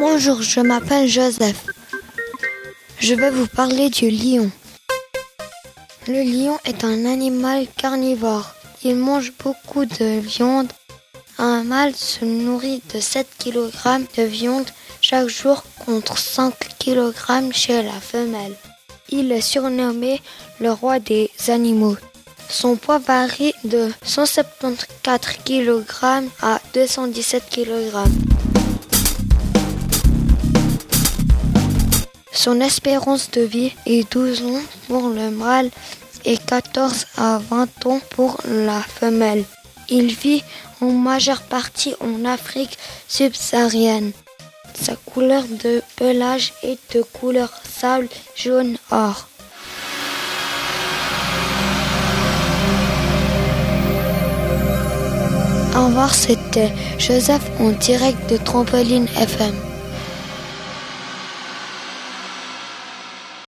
Bonjour, je m'appelle Joseph. Je vais vous parler du lion. Le lion est un animal carnivore. Il mange beaucoup de viande. Un mâle se nourrit de 7 kg de viande chaque jour contre 5 kg chez la femelle. Il est surnommé le roi des animaux. Son poids varie de 174 kg à 217 kg. Son espérance de vie est 12 ans pour le mâle et 14 à 20 ans pour la femelle. Il vit en majeure partie en Afrique subsaharienne. Sa couleur de pelage est de couleur sable jaune or. Au revoir, c'était Joseph en direct de Trampoline FM.